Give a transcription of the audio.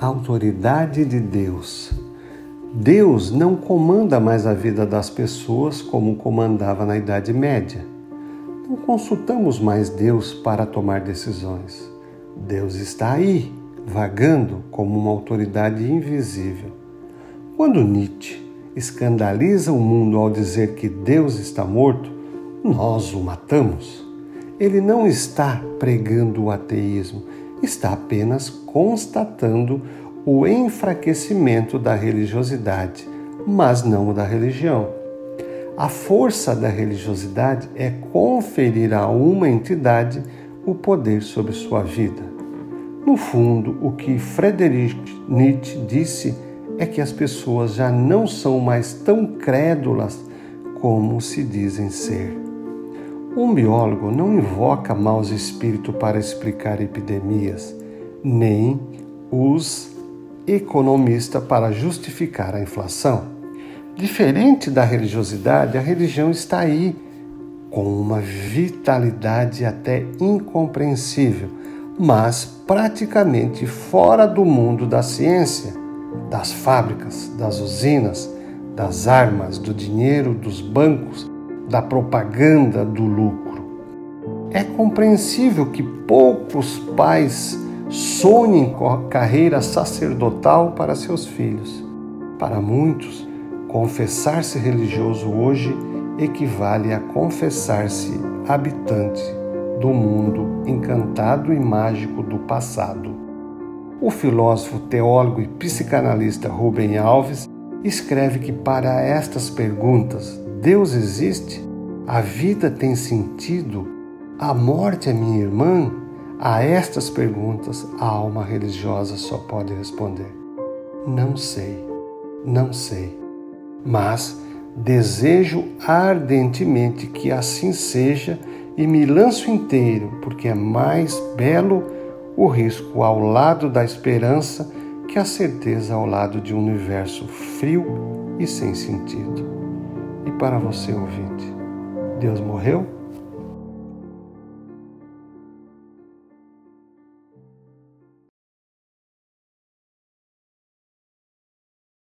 Autoridade de Deus. Deus não comanda mais a vida das pessoas como comandava na Idade Média. Não consultamos mais Deus para tomar decisões. Deus está aí, vagando como uma autoridade invisível. Quando Nietzsche escandaliza o mundo ao dizer que Deus está morto, nós o matamos. Ele não está pregando o ateísmo, está apenas constatando o enfraquecimento da religiosidade, mas não o da religião. A força da religiosidade é conferir a uma entidade o poder sobre sua vida. No fundo, o que Friedrich Nietzsche disse é que as pessoas já não são mais tão crédulas como se dizem ser. Um biólogo não invoca maus espíritos para explicar epidemias, nem os economistas para justificar a inflação. Diferente da religiosidade, a religião está aí, com uma vitalidade até incompreensível, mas praticamente fora do mundo da ciência, das fábricas, das usinas, das armas, do dinheiro, dos bancos da propaganda do lucro. É compreensível que poucos pais sonhem com a carreira sacerdotal para seus filhos. Para muitos, confessar-se religioso hoje equivale a confessar-se habitante do mundo encantado e mágico do passado. O filósofo, teólogo e psicanalista Rubem Alves escreve que para estas perguntas Deus existe? A vida tem sentido? A morte é minha irmã? A estas perguntas, a alma religiosa só pode responder: Não sei, não sei. Mas desejo ardentemente que assim seja e me lanço inteiro, porque é mais belo o risco ao lado da esperança que a certeza ao lado de um universo frio e sem sentido. E para você, ouvinte, Deus morreu?